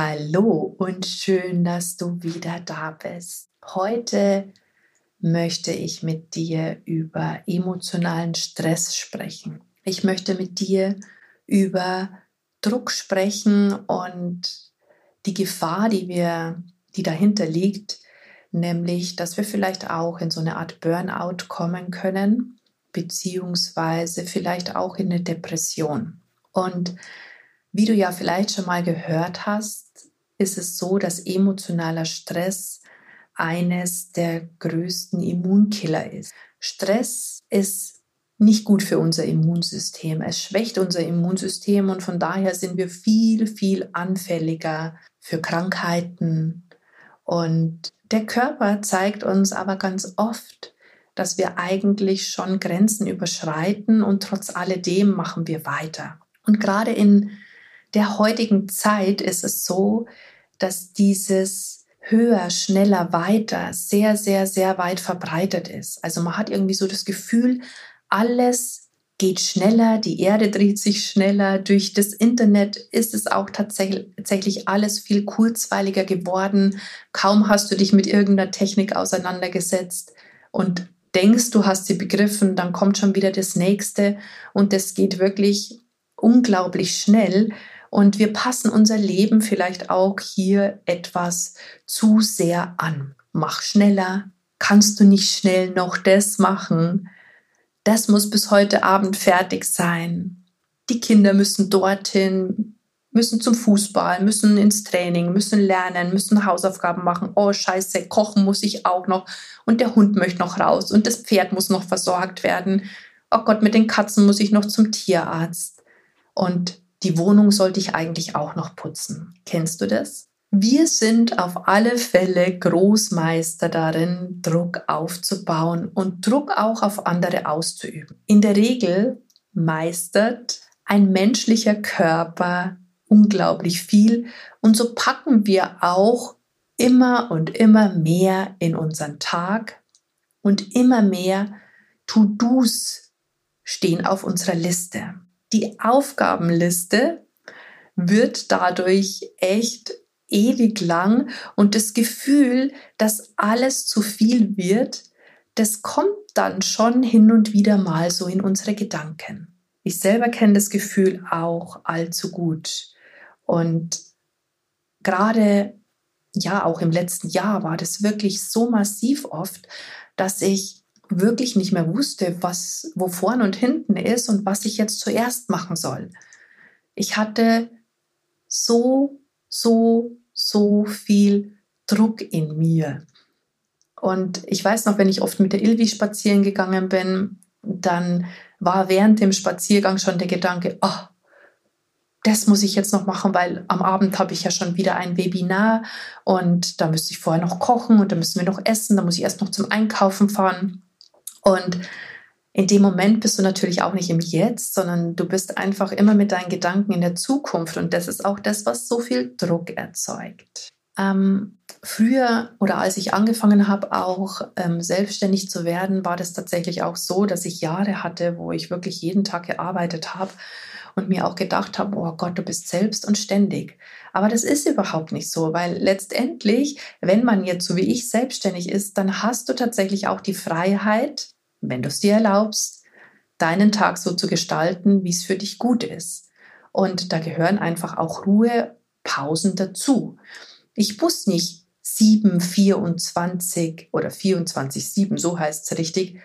Hallo und schön, dass du wieder da bist. Heute möchte ich mit dir über emotionalen Stress sprechen. Ich möchte mit dir über Druck sprechen und die Gefahr, die wir, die dahinter liegt, nämlich, dass wir vielleicht auch in so eine Art Burnout kommen können, beziehungsweise vielleicht auch in eine Depression. Und wie du ja vielleicht schon mal gehört hast, ist es so, dass emotionaler Stress eines der größten Immunkiller ist. Stress ist nicht gut für unser Immunsystem. Es schwächt unser Immunsystem und von daher sind wir viel, viel anfälliger für Krankheiten. Und der Körper zeigt uns aber ganz oft, dass wir eigentlich schon Grenzen überschreiten und trotz alledem machen wir weiter. Und gerade in der heutigen Zeit ist es so, dass dieses höher, schneller, weiter sehr, sehr, sehr weit verbreitet ist. Also man hat irgendwie so das Gefühl, alles geht schneller, die Erde dreht sich schneller. Durch das Internet ist es auch tatsächlich alles viel kurzweiliger geworden. Kaum hast du dich mit irgendeiner Technik auseinandergesetzt und denkst, du hast sie begriffen, dann kommt schon wieder das nächste und das geht wirklich unglaublich schnell. Und wir passen unser Leben vielleicht auch hier etwas zu sehr an. Mach schneller, kannst du nicht schnell noch das machen? Das muss bis heute Abend fertig sein. Die Kinder müssen dorthin, müssen zum Fußball, müssen ins Training, müssen lernen, müssen Hausaufgaben machen. Oh scheiße, kochen muss ich auch noch. Und der Hund möchte noch raus und das Pferd muss noch versorgt werden. Oh Gott, mit den Katzen muss ich noch zum Tierarzt. Und die Wohnung sollte ich eigentlich auch noch putzen. Kennst du das? Wir sind auf alle Fälle Großmeister darin, Druck aufzubauen und Druck auch auf andere auszuüben. In der Regel meistert ein menschlicher Körper unglaublich viel und so packen wir auch immer und immer mehr in unseren Tag und immer mehr To-Dos stehen auf unserer Liste die Aufgabenliste wird dadurch echt ewig lang und das Gefühl, dass alles zu viel wird, das kommt dann schon hin und wieder mal so in unsere Gedanken. Ich selber kenne das Gefühl auch allzu gut. Und gerade, ja, auch im letzten Jahr war das wirklich so massiv oft, dass ich wirklich nicht mehr wusste, was, wo vorne und hinten ist und was ich jetzt zuerst machen soll. Ich hatte so, so, so viel Druck in mir. Und ich weiß noch, wenn ich oft mit der Ilvi spazieren gegangen bin, dann war während dem Spaziergang schon der Gedanke, oh, das muss ich jetzt noch machen, weil am Abend habe ich ja schon wieder ein Webinar und da müsste ich vorher noch kochen und da müssen wir noch essen, da muss ich erst noch zum Einkaufen fahren. Und in dem Moment bist du natürlich auch nicht im Jetzt, sondern du bist einfach immer mit deinen Gedanken in der Zukunft. Und das ist auch das, was so viel Druck erzeugt. Ähm, früher oder als ich angefangen habe, auch ähm, selbstständig zu werden, war das tatsächlich auch so, dass ich Jahre hatte, wo ich wirklich jeden Tag gearbeitet habe und mir auch gedacht habe, oh Gott, du bist selbst und ständig. Aber das ist überhaupt nicht so, weil letztendlich, wenn man jetzt so wie ich selbstständig ist, dann hast du tatsächlich auch die Freiheit, wenn du es dir erlaubst, deinen Tag so zu gestalten, wie es für dich gut ist. Und da gehören einfach auch Ruhepausen dazu. Ich muss nicht 7, 24 oder 24, 7, so heißt es richtig,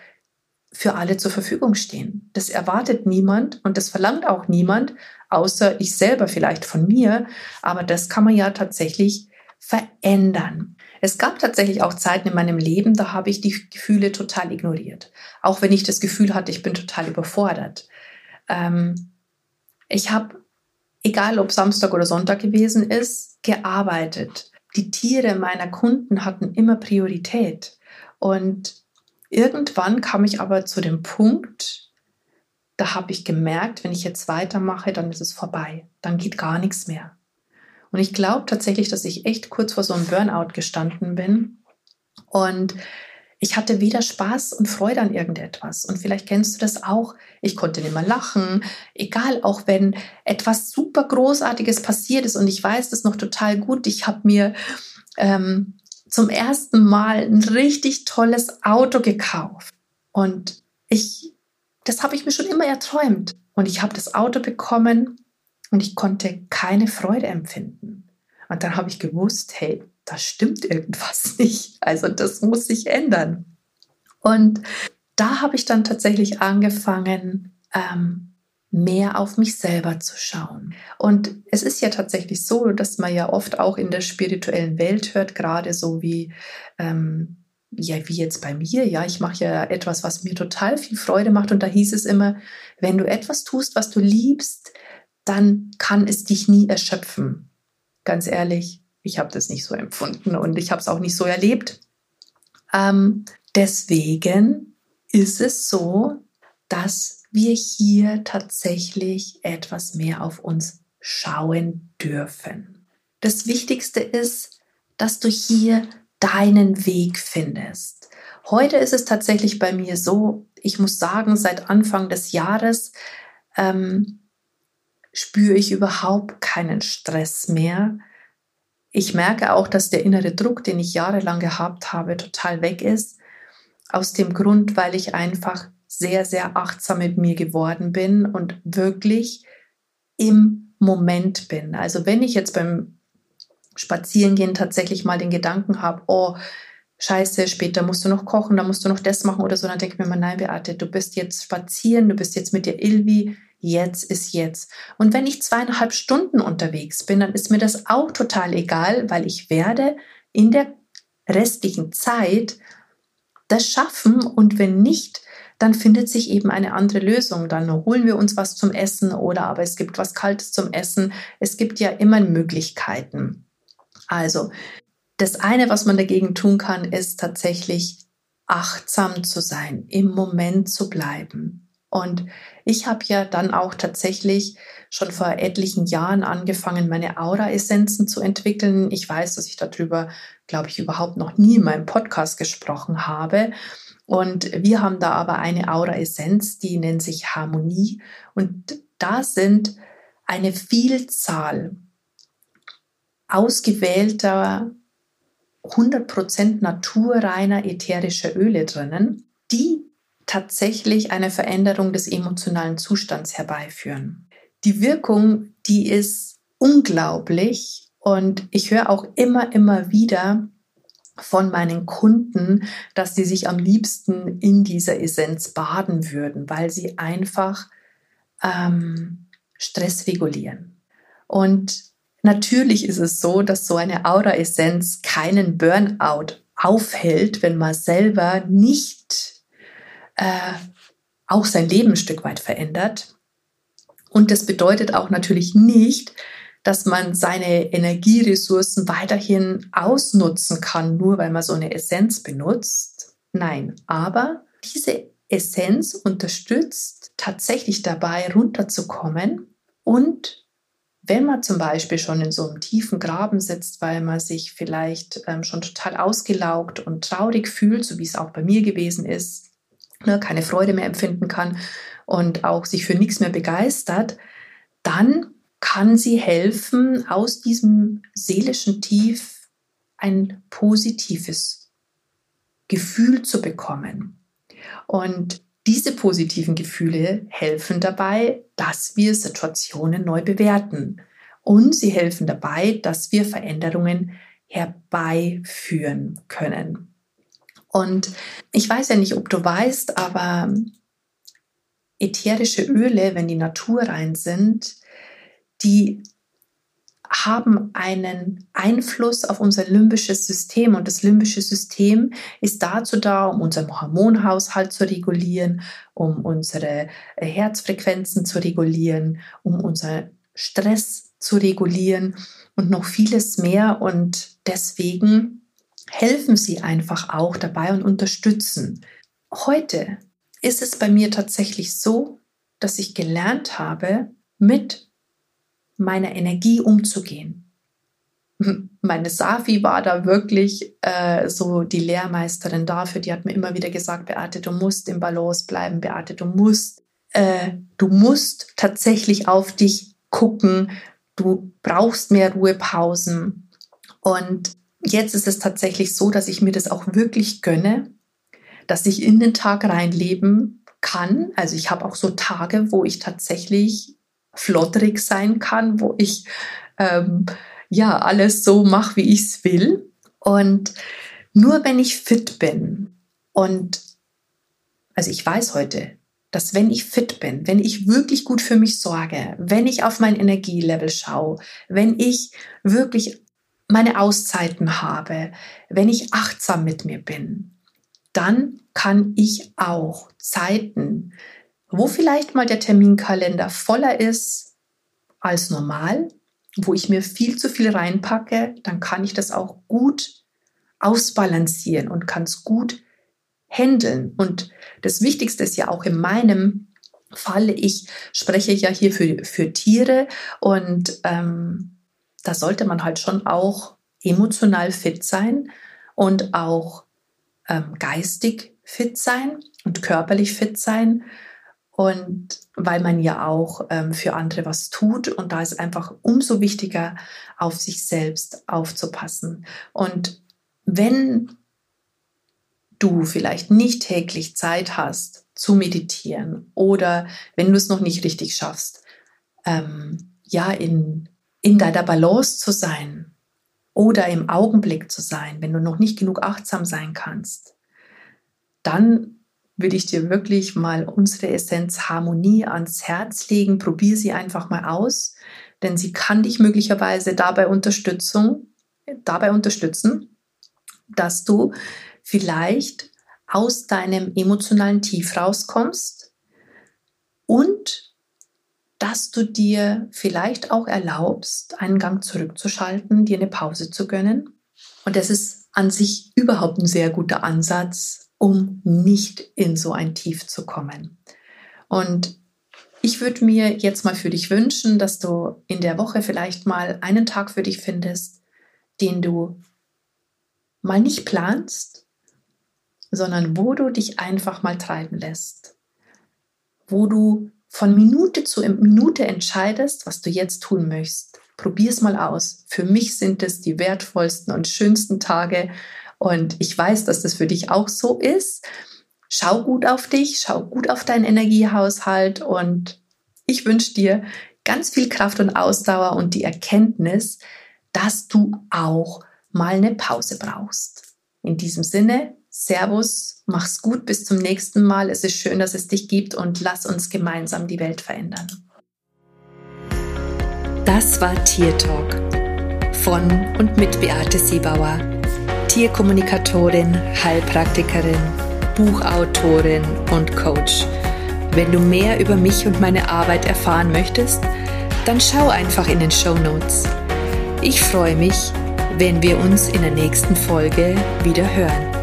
für alle zur Verfügung stehen. Das erwartet niemand und das verlangt auch niemand, außer ich selber vielleicht von mir. Aber das kann man ja tatsächlich verändern. Es gab tatsächlich auch Zeiten in meinem Leben, da habe ich die Gefühle total ignoriert. Auch wenn ich das Gefühl hatte, ich bin total überfordert. Ähm, ich habe, egal ob Samstag oder Sonntag gewesen ist, gearbeitet. die Tiere meiner Kunden hatten immer Priorität. Und irgendwann kam ich aber zu dem Punkt, da habe ich gemerkt, wenn ich jetzt weitermache, dann ist es vorbei. Dann geht gar nichts mehr. Und ich glaube tatsächlich, dass ich echt kurz vor so einem Burnout gestanden bin. Und ich hatte weder Spaß und Freude an irgendetwas. Und vielleicht kennst du das auch. Ich konnte nicht mehr lachen. Egal, auch wenn etwas super Großartiges passiert ist. Und ich weiß das noch total gut. Ich habe mir ähm, zum ersten Mal ein richtig tolles Auto gekauft. Und ich, das habe ich mir schon immer erträumt. Und ich habe das Auto bekommen und ich konnte keine Freude empfinden. Und dann habe ich gewusst, hey, da stimmt irgendwas nicht. Also das muss sich ändern. Und da habe ich dann tatsächlich angefangen, ähm, mehr auf mich selber zu schauen. Und es ist ja tatsächlich so, dass man ja oft auch in der spirituellen Welt hört, gerade so wie, ähm, ja, wie jetzt bei mir, ja, ich mache ja etwas, was mir total viel Freude macht. Und da hieß es immer, wenn du etwas tust, was du liebst, dann kann es dich nie erschöpfen. Ganz ehrlich, ich habe das nicht so empfunden und ich habe es auch nicht so erlebt. Ähm, deswegen ist es so, dass wir hier tatsächlich etwas mehr auf uns schauen dürfen. Das Wichtigste ist, dass du hier deinen Weg findest. Heute ist es tatsächlich bei mir so, ich muss sagen, seit Anfang des Jahres ähm, spüre ich überhaupt keinen Stress mehr. Ich merke auch, dass der innere Druck, den ich jahrelang gehabt habe, total weg ist. Aus dem Grund, weil ich einfach sehr, sehr achtsam mit mir geworden bin und wirklich im Moment bin. Also wenn ich jetzt beim Spazierengehen tatsächlich mal den Gedanken habe, oh, scheiße, später musst du noch kochen, dann musst du noch das machen oder so, dann denke ich mir mal, nein, Beate, du bist jetzt spazieren, du bist jetzt mit dir Ilvi, jetzt ist jetzt. Und wenn ich zweieinhalb Stunden unterwegs bin, dann ist mir das auch total egal, weil ich werde in der restlichen Zeit das schaffen und wenn nicht, dann findet sich eben eine andere Lösung. Dann holen wir uns was zum Essen oder aber es gibt was Kaltes zum Essen. Es gibt ja immer Möglichkeiten. Also, das eine, was man dagegen tun kann, ist tatsächlich achtsam zu sein, im Moment zu bleiben. Und ich habe ja dann auch tatsächlich schon vor etlichen Jahren angefangen, meine Aura-Essenzen zu entwickeln. Ich weiß, dass ich darüber, glaube ich, überhaupt noch nie in meinem Podcast gesprochen habe. Und wir haben da aber eine Aura-Essenz, die nennt sich Harmonie. Und da sind eine Vielzahl ausgewählter 100% naturreiner ätherischer Öle drinnen, die tatsächlich eine Veränderung des emotionalen Zustands herbeiführen. Die Wirkung, die ist unglaublich und ich höre auch immer, immer wieder von meinen Kunden, dass sie sich am liebsten in dieser Essenz baden würden, weil sie einfach ähm, Stress regulieren. Und natürlich ist es so, dass so eine Aura-Essenz keinen Burnout aufhält, wenn man selber nicht äh, auch sein Leben ein Stück weit verändert. Und das bedeutet auch natürlich nicht, dass man seine Energieressourcen weiterhin ausnutzen kann, nur weil man so eine Essenz benutzt. Nein, aber diese Essenz unterstützt tatsächlich dabei, runterzukommen und wenn man zum Beispiel schon in so einem tiefen Graben sitzt, weil man sich vielleicht ähm, schon total ausgelaugt und traurig fühlt, so wie es auch bei mir gewesen ist, ne, keine Freude mehr empfinden kann und auch sich für nichts mehr begeistert, dann kann sie helfen, aus diesem seelischen Tief ein positives Gefühl zu bekommen. Und diese positiven Gefühle helfen dabei, dass wir Situationen neu bewerten. Und sie helfen dabei, dass wir Veränderungen herbeiführen können. Und ich weiß ja nicht, ob du weißt, aber ätherische Öle, wenn die naturrein sind, die haben einen Einfluss auf unser limbisches System und das limbische System ist dazu da, um unseren Hormonhaushalt zu regulieren, um unsere äh, Herzfrequenzen zu regulieren, um unseren Stress zu regulieren und noch vieles mehr. Und deswegen helfen sie einfach auch dabei und unterstützen. Heute ist es bei mir tatsächlich so, dass ich gelernt habe, mit meiner Energie umzugehen. Meine Safi war da wirklich äh, so die Lehrmeisterin dafür. Die hat mir immer wieder gesagt, Beate, du musst im Balance bleiben, Beate, du musst, äh, du musst tatsächlich auf dich gucken. Du brauchst mehr Ruhepausen. Und jetzt ist es tatsächlich so, dass ich mir das auch wirklich gönne, dass ich in den Tag reinleben kann. Also ich habe auch so Tage, wo ich tatsächlich flotterig sein kann, wo ich ähm, ja alles so mache, wie ich es will. Und nur wenn ich fit bin und also ich weiß heute, dass wenn ich fit bin, wenn ich wirklich gut für mich sorge, wenn ich auf mein Energielevel schaue, wenn ich wirklich meine Auszeiten habe, wenn ich achtsam mit mir bin, dann kann ich auch Zeiten, wo vielleicht mal der Terminkalender voller ist als normal, wo ich mir viel zu viel reinpacke, dann kann ich das auch gut ausbalancieren und kann es gut handeln. Und das Wichtigste ist ja auch in meinem Fall, ich spreche ja hier für, für Tiere und ähm, da sollte man halt schon auch emotional fit sein und auch ähm, geistig fit sein und körperlich fit sein. Und weil man ja auch ähm, für andere was tut und da ist einfach umso wichtiger, auf sich selbst aufzupassen. Und wenn du vielleicht nicht täglich Zeit hast zu meditieren oder wenn du es noch nicht richtig schaffst, ähm, ja, in, in deiner Balance zu sein oder im Augenblick zu sein, wenn du noch nicht genug achtsam sein kannst, dann würde ich dir wirklich mal unsere Essenz Harmonie ans Herz legen. Probier sie einfach mal aus, denn sie kann dich möglicherweise dabei Unterstützung, dabei unterstützen, dass du vielleicht aus deinem emotionalen Tief rauskommst und dass du dir vielleicht auch erlaubst, einen Gang zurückzuschalten, dir eine Pause zu gönnen. Und das ist an sich überhaupt ein sehr guter Ansatz, um nicht in so ein Tief zu kommen. Und ich würde mir jetzt mal für dich wünschen, dass du in der Woche vielleicht mal einen Tag für dich findest, den du mal nicht planst, sondern wo du dich einfach mal treiben lässt. Wo du von Minute zu Minute entscheidest, was du jetzt tun möchtest. Probier es mal aus. Für mich sind es die wertvollsten und schönsten Tage, und ich weiß, dass das für dich auch so ist. Schau gut auf dich, schau gut auf deinen Energiehaushalt und ich wünsche dir ganz viel Kraft und Ausdauer und die Erkenntnis, dass du auch mal eine Pause brauchst. In diesem Sinne, Servus, mach's gut, bis zum nächsten Mal. Es ist schön, dass es dich gibt und lass uns gemeinsam die Welt verändern. Das war Tier Talk von und mit Beate Siebauer Tierkommunikatorin, Heilpraktikerin, Buchautorin und Coach. Wenn du mehr über mich und meine Arbeit erfahren möchtest, dann schau einfach in den Show Notes. Ich freue mich, wenn wir uns in der nächsten Folge wieder hören.